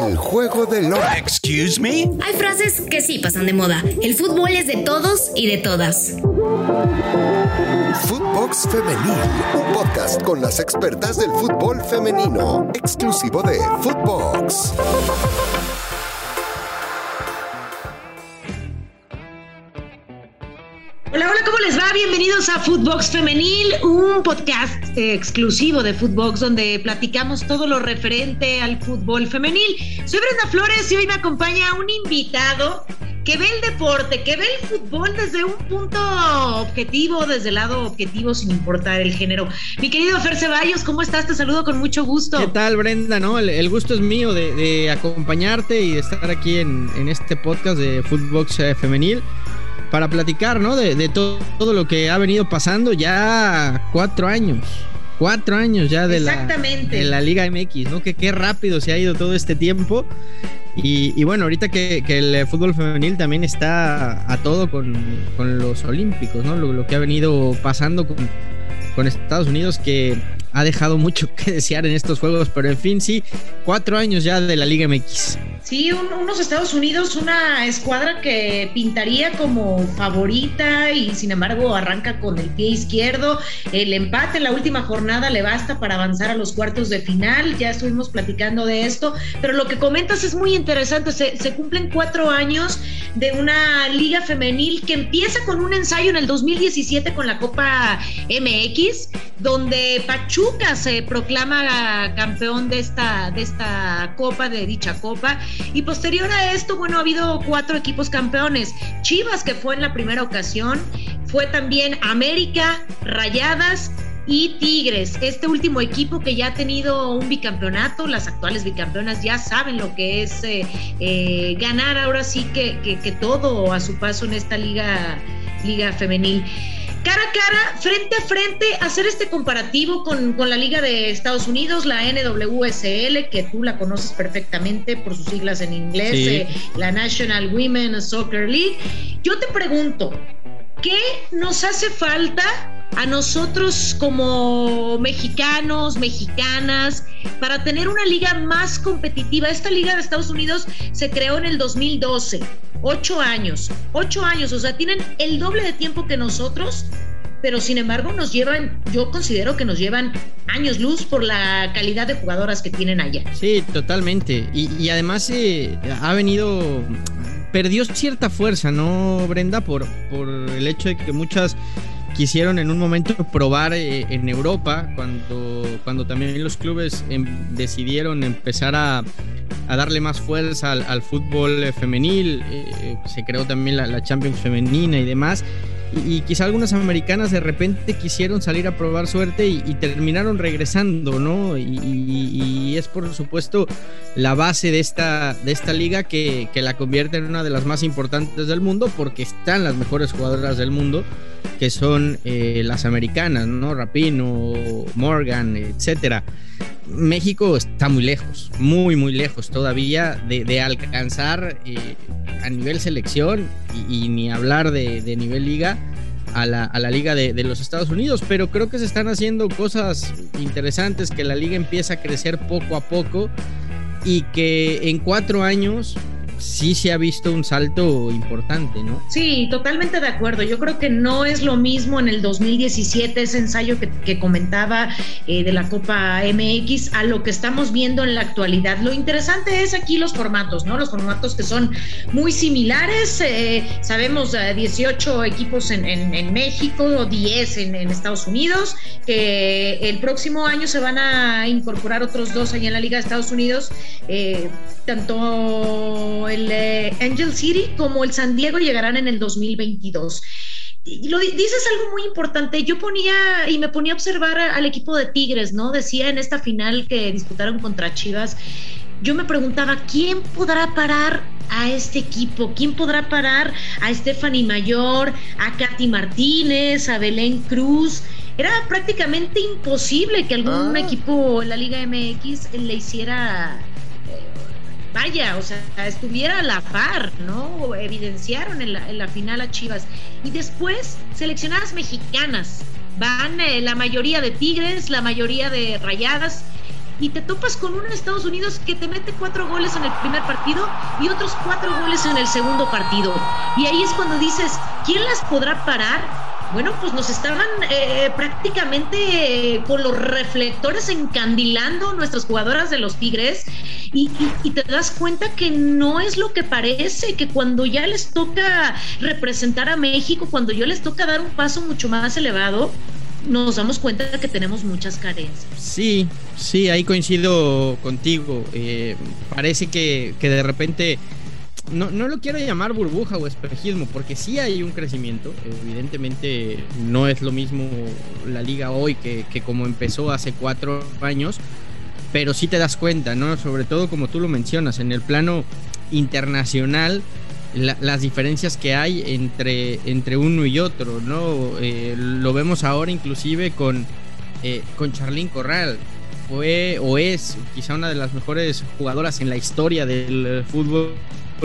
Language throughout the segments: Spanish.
El juego del lo... Excuse me. Hay frases que sí pasan de moda. El fútbol es de todos y de todas. Footbox Femenil, un podcast con las expertas del fútbol femenino, exclusivo de Footbox. ¿Cómo les va? Bienvenidos a Footbox Femenil, un podcast exclusivo de Footbox donde platicamos todo lo referente al fútbol femenil. Soy Brenda Flores y hoy me acompaña un invitado que ve el deporte, que ve el fútbol desde un punto objetivo, desde el lado objetivo, sin importar el género. Mi querido Fer Ceballos, ¿cómo estás? Te saludo con mucho gusto. ¿Qué tal, Brenda? No, el, gusto es mío de, acompañarte y de estar aquí en, en este podcast de Footbox eh, Femenil para platicar, ¿no? De, todo, todo, lo que ha venido pasando ya cuatro años. Cuatro años ya de, La, de la Liga MX, ¿no? Que qué rápido se ha ido todo este tiempo. Y, bueno, ahorita que, el fútbol femenil también está a todo con, los Olímpicos, ¿no? Lo, que ha venido pasando con, con Estados Unidos, que ha dejado mucho que desear en estos juegos, pero en fin, sí, cuatro años ya de la Liga MX. Sí, unos Estados Unidos, una escuadra que pintaría como favorita y sin embargo arranca con el pie izquierdo. El empate en la última jornada le basta para avanzar a los cuartos de final. Ya estuvimos platicando de esto, pero lo que comentas es muy interesante. Se, se cumplen cuatro años de una liga femenil que empieza con un ensayo en el 2017 con la Copa MX, donde Pachuca se proclama campeón de esta, de esta copa, de dicha copa. Y posterior a esto, bueno, ha habido cuatro equipos campeones. Chivas, que fue en la primera ocasión, fue también América, Rayadas y Tigres, este último equipo que ya ha tenido un bicampeonato, las actuales bicampeonas ya saben lo que es eh, eh, ganar ahora sí que, que, todo a su paso en esta liga, liga femenil cara a cara, frente a frente, hacer este comparativo con, la Liga de Estados Unidos, la NWSL, que tú la conoces perfectamente por sus siglas en inglés, eh, la National Women Soccer League. Yo te pregunto, ¿qué nos hace falta a nosotros como mexicanos, mexicanas, para tener una liga más competitiva? Esta liga de Estados Unidos se creó en el 2012 ocho años, ocho años, o sea, tienen el doble de tiempo que nosotros, pero sin embargo nos llevan, yo considero que nos llevan años luz por la calidad de jugadoras que tienen allá. Sí, totalmente. Y, además eh, ha venido, perdió cierta fuerza, ¿no, Brenda? Por, por el hecho de que muchas quisieron en un momento probar eh, en Europa, cuando, cuando también los clubes em, decidieron empezar a darle más fuerza al, fútbol femenil, eh, se creó también la, Champions femenina y demás. Y, quizá algunas americanas de repente quisieron salir a probar suerte y, terminaron regresando, ¿no? Y, es por supuesto la base de esta, de esta liga que, la convierte en una de las más importantes del mundo porque están las mejores jugadoras del mundo, que son eh, las americanas, ¿no? Rapino, Morgan, etcétera. México está muy lejos, muy, muy lejos todavía de, alcanzar eh, a nivel selección y, ni hablar de, nivel liga a la, liga de, de, los Estados Unidos, pero creo que se están haciendo cosas interesantes, que la liga empieza a crecer poco a poco y que en cuatro años sí se ha visto un salto importante, ¿no? Sí, totalmente de acuerdo. Yo creo que no es lo mismo en el 2017 ese ensayo que, comentaba eh, de la Copa MX a lo que estamos viendo en la actualidad. Lo interesante es aquí los formatos, ¿no? Los formatos que son muy similares. Eh, sabemos 18 eh, equipos en, México, 10 en, en, Estados Unidos, que el próximo año se van a incorporar otros dos allá en la Liga de Estados Unidos, tanto el eh, Angel City como el San Diego llegarán en el 2022. Y lo dices algo muy importante. Yo ponía y me ponía a observar al equipo de Tigres, ¿no? Decía en esta final que disputaron contra Chivas. Yo me preguntaba, ¿quién podrá parar a este equipo? ¿Quién podrá parar a Stephanie Mayor, a Katy Martínez, a Belén Cruz? Era prácticamente imposible que algún ah. equipo en la Liga MX le hiciera vaya, o sea, estuviera a la par, ¿no? Evidenciaron en la, final a Chivas. Y después, seleccionadas mexicanas. Van eh, la mayoría de Tigres, la mayoría de Rayadas. y te topas con un Estados Unidos que te mete cuatro goles en el primer partido y otros cuatro goles en el segundo partido. Y ahí es cuando dices, ¿quién las podrá parar? Bueno, pues nos estaban eh, prácticamente con los reflectores encandilando nuestras jugadoras de los Tigres y, te das cuenta que no es lo que parece, que cuando ya les toca representar a México, cuando ya les toca dar un paso mucho más elevado, nos damos cuenta de que tenemos muchas carencias. Sí, sí, ahí coincido contigo. Eh, parece que, que de repente no, no lo quiero llamar burbuja o espejismo, porque sí hay un crecimiento. Evidentemente no es lo mismo la liga hoy que, como empezó hace cuatro años, pero sí te das cuenta, ¿no? Sobre todo como tú lo mencionas, en el plano internacional, las diferencias que hay entre, entre uno y otro, ¿no? Eh, lo vemos ahora inclusive con, eh, con Charlín Corral. Fue o es quizá una de las mejores jugadoras en la historia del fútbol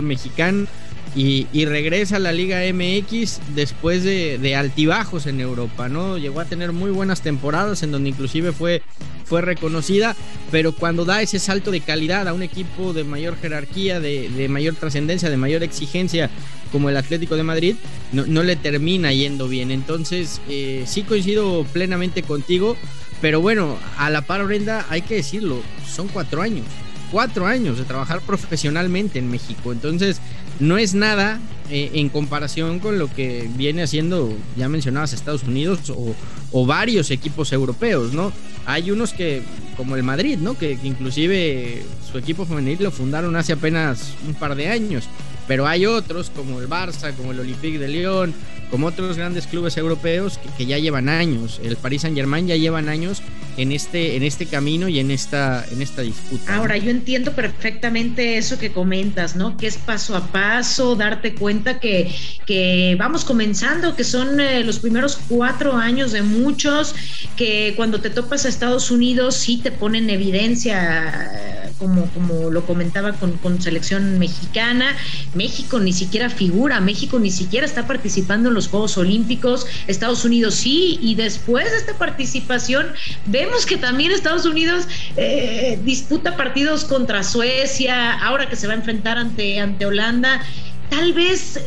mexicano y, regresa a la Liga MX después de, altibajos en Europa, ¿no? Llegó a tener muy buenas temporadas en donde inclusive fue, fue reconocida, pero cuando da ese salto de calidad a un equipo de mayor jerarquía, de, mayor trascendencia, de mayor exigencia como el Atlético de Madrid, no, le termina yendo bien. Entonces, eh, sí coincido plenamente contigo, pero bueno, a la par, Brenda, hay que decirlo, son cuatro años cuatro años de trabajar profesionalmente en México. Entonces, no es nada eh, en comparación con lo que viene haciendo, ya mencionabas, Estados Unidos o, varios equipos europeos, ¿no? Hay unos que, como el Madrid, ¿no? Que, que, inclusive su equipo femenil lo fundaron hace apenas un par de años. Pero hay otros, como el Barça, como el Olympique de Lyon, como otros grandes clubes europeos que, ya llevan años. El Paris Saint Germain ya llevan años en este, en este camino y en esta, en esta disputa. Ahora, yo entiendo perfectamente eso que comentas, ¿no? Que es paso a paso, darte cuenta que, que vamos comenzando, que son eh, los primeros cuatro años de muchos, que cuando te topas a Estados Unidos sí te ponen evidencia como, como lo comentaba con, con, selección mexicana, México ni siquiera figura, México ni siquiera está participando en los Juegos Olímpicos, Estados Unidos sí, y después de esta participación vemos que también Estados Unidos eh, disputa partidos contra Suecia, ahora que se va a enfrentar ante, ante Holanda, tal vez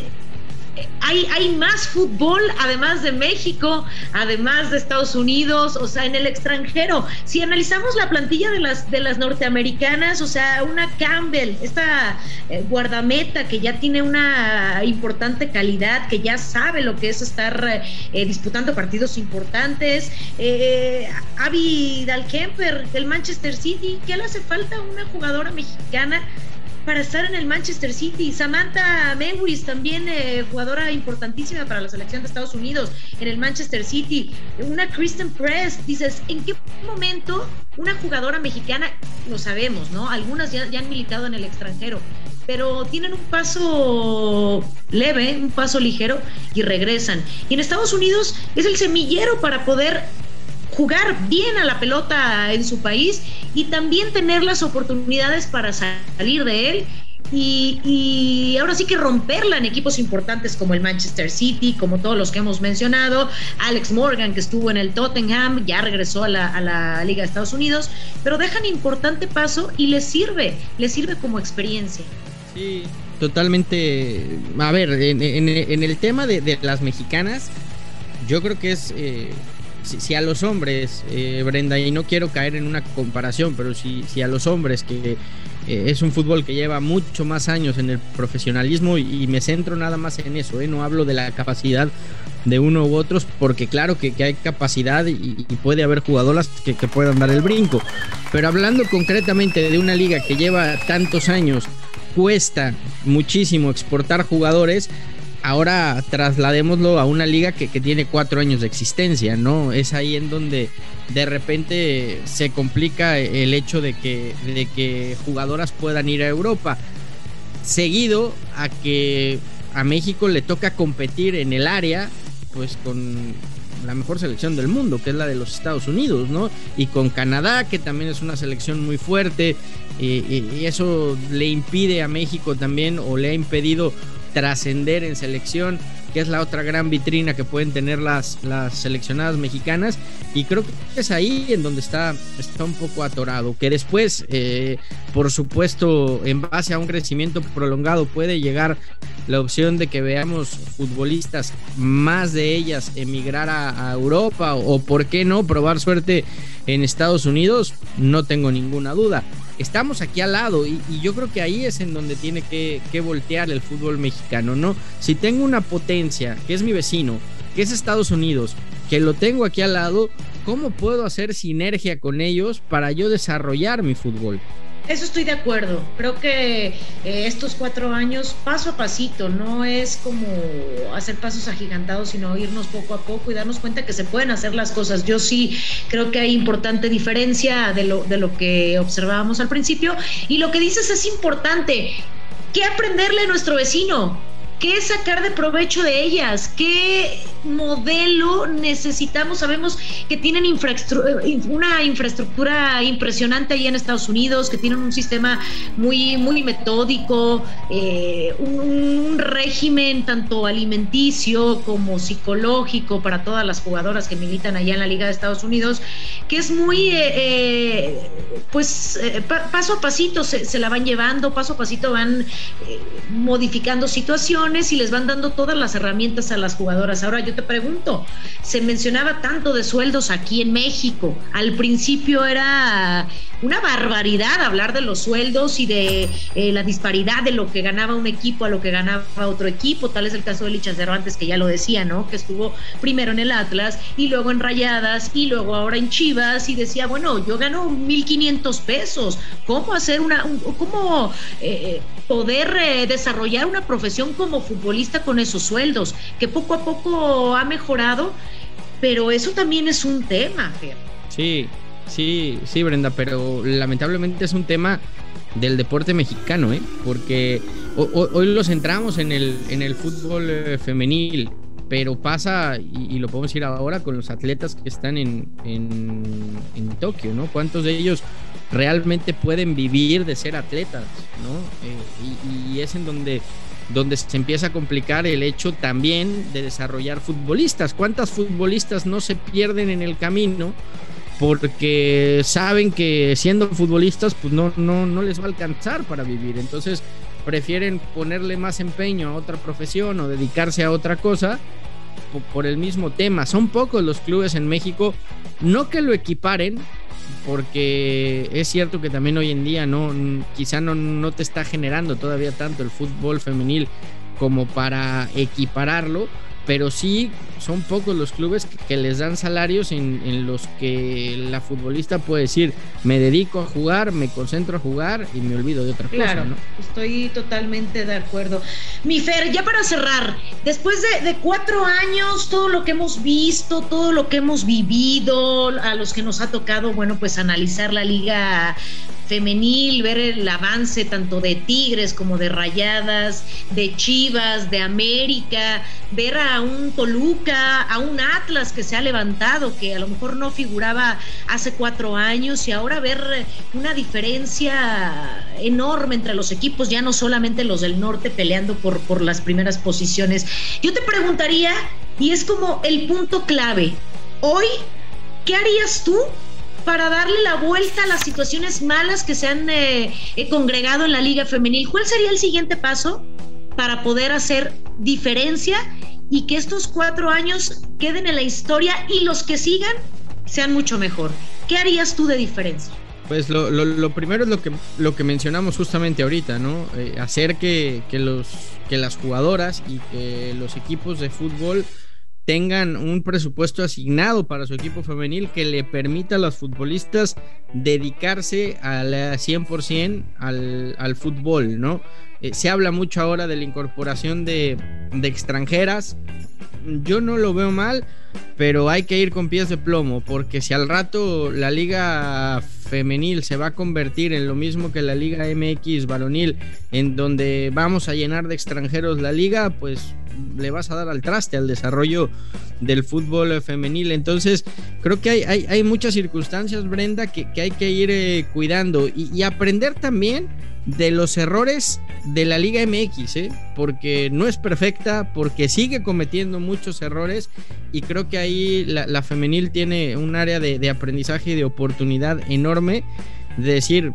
hay, hay más fútbol además de México, además de Estados Unidos, o sea, en el extranjero. Si analizamos la plantilla de las, de las norteamericanas, o sea, una Campbell, esta eh, guardameta que ya tiene una importante calidad, que ya sabe lo que es estar eh, disputando partidos importantes. Eh, Abby Dalkemper del Manchester City, ¿qué le hace falta a una jugadora mexicana? Para estar en el Manchester City. Samantha Mewis, también eh, jugadora importantísima para la selección de Estados Unidos en el Manchester City. Una Kristen Press. Dices, ¿en qué momento una jugadora mexicana, lo sabemos, ¿no? Algunas ya, ya han militado en el extranjero, pero tienen un paso leve, un paso ligero y regresan. Y en Estados Unidos es el semillero para poder jugar bien a la pelota en su país y también tener las oportunidades para salir de él y, ahora sí que romperla en equipos importantes como el Manchester City, como todos los que hemos mencionado, Alex Morgan que estuvo en el Tottenham, ya regresó a la, Liga de Estados Unidos, pero dejan importante paso y les sirve, les sirve como experiencia. Sí, totalmente. A ver, en, el tema de, las mexicanas, yo creo que es... Eh, si, a los hombres, eh, Brenda, y no quiero caer en una comparación, pero si, si a los hombres, que eh, es un fútbol que lleva mucho más años en el profesionalismo y, me centro nada más en eso, ¿eh? no hablo de la capacidad de uno u otros, porque claro que, hay capacidad y, puede haber jugadoras que, que puedan dar el brinco, pero hablando concretamente de una liga que lleva tantos años, cuesta muchísimo exportar jugadores, ahora trasladémoslo a una liga que, tiene cuatro años de existencia, ¿no? Es ahí en donde de repente se complica el hecho de que, de que jugadoras puedan ir a Europa. Seguido a que a México le toca competir en el área, pues con la mejor selección del mundo, que es la de los Estados Unidos, ¿no? Y con Canadá, que también es una selección muy fuerte, y eso le impide a México también, o le ha impedido trascender en selección que es la otra gran vitrina que pueden tener las, las seleccionadas mexicanas. Y creo que es ahí en donde está, está un poco atorado. Que después, eh, por supuesto, en base a un crecimiento prolongado, puede llegar la opción de que veamos futbolistas, más de ellas, emigrar a, Europa o, por qué no, probar suerte en Estados Unidos, no tengo ninguna duda estamos aquí al lado y, yo creo que ahí es en donde tiene que, voltear el fútbol mexicano, ¿no? Si tengo una potencia, que es mi vecino, que es Estados Unidos, que lo tengo aquí al lado, ¿cómo puedo hacer sinergia con ellos para yo desarrollar mi fútbol? Eso estoy de acuerdo. Creo que eh, estos cuatro años, paso a pasito, no es como hacer pasos agigantados, sino irnos poco a poco y darnos cuenta que se pueden hacer las cosas. Yo sí creo que hay importante diferencia de lo, de lo que observábamos al principio. Y lo que dices es importante. ¿Qué aprenderle a nuestro vecino? ¿Qué sacar de provecho de ellas? ¿Qué modelo necesitamos? Sabemos que tienen una infraestructura impresionante ahí en Estados Unidos, que tienen un sistema muy, muy metódico, eh, un, régimen tanto alimenticio como psicológico para todas las jugadoras que militan allá en la Liga de Estados Unidos, que es muy, eh, eh, pues, paso a pasito se, se, la van llevando, paso a pasito van modificando situaciones y les van dando todas las herramientas a las jugadoras. Ahora yo te pregunto, se mencionaba tanto de sueldos aquí en México. Al principio era una barbaridad hablar de los sueldos y de eh, la disparidad de lo que ganaba un equipo a lo que ganaba otro equipo. Tal es el caso de Lichas Cervantes, que ya lo decía, ¿no? Que estuvo primero en el Atlas y luego en Rayadas y luego ahora en Chivas y decía, bueno, yo gano 1.500 pesos. ¿Cómo hacer una, cómo eh, poder eh, desarrollar una profesión como futbolista con esos sueldos? Que poco a poco ha mejorado, pero eso también es un tema, Sí, Sí, sí, Brenda, pero lamentablemente es un tema del deporte mexicano, ¿eh? Porque hoy, lo centramos en el, en el fútbol eh, femenil, pero pasa, y, lo podemos decir ahora, con los atletas que están en, en, Tokio, ¿no? ¿Cuántos de ellos realmente pueden vivir de ser atletas, ¿no? Eh, y, y, es en donde, donde se empieza a complicar el hecho también de desarrollar futbolistas. ¿Cuántas futbolistas no se pierden en el camino? porque saben que siendo futbolistas pues no, no, no les va a alcanzar para vivir. Entonces prefieren ponerle más empeño a otra profesión o dedicarse a otra cosa por, el mismo tema. Son pocos los clubes en México, no que lo equiparen, porque es cierto que también hoy en día no quizá no, no te está generando todavía tanto el fútbol femenil como para equipararlo, pero sí son pocos los clubes que, les dan salarios en, los que la futbolista puede decir, me dedico a jugar, me concentro a jugar y me olvido de otra claro, cosa. ¿no? Estoy totalmente de acuerdo. Mi Fer, ya para cerrar, después de, de, cuatro años, todo lo que hemos visto, todo lo que hemos vivido, a los que nos ha tocado, bueno, pues analizar la liga femenil, ver el avance tanto de Tigres como de Rayadas, de Chivas, de América, ver a un Toluca, a un Atlas que se ha levantado, que a lo mejor no figuraba hace cuatro años y ahora ver una diferencia enorme entre los equipos, ya no solamente los del norte peleando por, por las primeras posiciones. Yo te preguntaría, y es como el punto clave, hoy, ¿qué harías tú para darle la vuelta a las situaciones malas que se han eh, eh, congregado en la liga femenil. ¿Cuál sería el siguiente paso para poder hacer diferencia y que estos cuatro años queden en la historia y los que sigan sean mucho mejor? ¿Qué harías tú de diferencia? Pues lo, primero es lo que, lo que mencionamos justamente ahorita, ¿no? Eh, hacer que, que, los, que las jugadoras y que los equipos de fútbol tengan un presupuesto asignado para su equipo femenil que le permita a los futbolistas dedicarse al 100% al, al fútbol, ¿no? Eh, se habla mucho ahora de la incorporación de, extranjeras. Yo no lo veo mal, pero hay que ir con pies de plomo, porque si al rato la liga femenil se va a convertir en lo mismo que la liga MX varonil, en donde vamos a llenar de extranjeros la liga, pues le vas a dar al traste al desarrollo del fútbol femenil. Entonces, creo que hay, hay, muchas circunstancias, Brenda, que, hay que ir eh, cuidando y, aprender también de los errores de la Liga MX, ¿eh? porque no es perfecta, porque sigue cometiendo muchos errores y creo que ahí la, femenil tiene un área de, de aprendizaje y de oportunidad enorme de decir,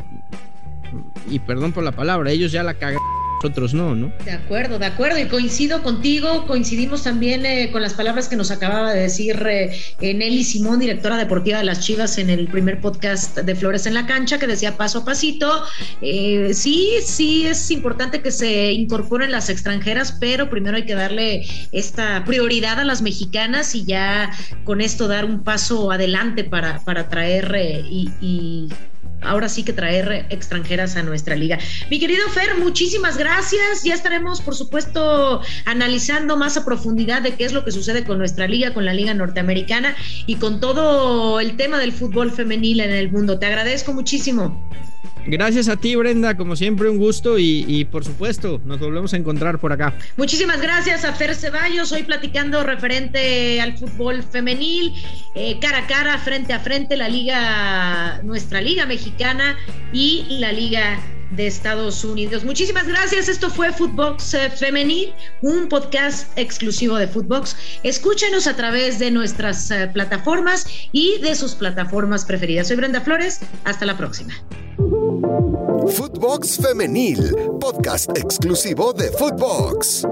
y perdón por la palabra, ellos ya la cagan nosotros no, ¿no? De acuerdo, de acuerdo. Y coincido contigo, coincidimos también eh, con las palabras que nos acababa de decir eh, Nelly Simón, directora deportiva de las Chivas, en el primer podcast de Flores en la Cancha, que decía paso a pasito. Eh, sí, sí, es importante que se incorporen las extranjeras, pero primero hay que darle esta prioridad a las mexicanas y ya con esto dar un paso adelante para, para traer y ahora sí que traer extranjeras a nuestra liga. Mi querido Fer, muchísimas gracias. Ya estaremos, por supuesto, analizando más a profundidad de qué es lo que sucede con nuestra liga, con la liga norteamericana y con todo el tema del fútbol femenil en el mundo. Te agradezco muchísimo. Gracias a ti, Brenda, como siempre, un gusto y, por supuesto, nos volvemos a encontrar por acá. Muchísimas gracias a Fer Ceballos, hoy platicando referente al fútbol femenil, eh, cara a cara, frente a frente, la liga, nuestra liga mexicana y la liga de Estados Unidos. Muchísimas gracias. Esto fue Footbox eh, Femenil, un podcast exclusivo de Footbox. Escúchenos a través de nuestras eh, plataformas y de sus plataformas preferidas. Soy Brenda Flores. Hasta la próxima. Footbox Femenil, podcast exclusivo de Footbox.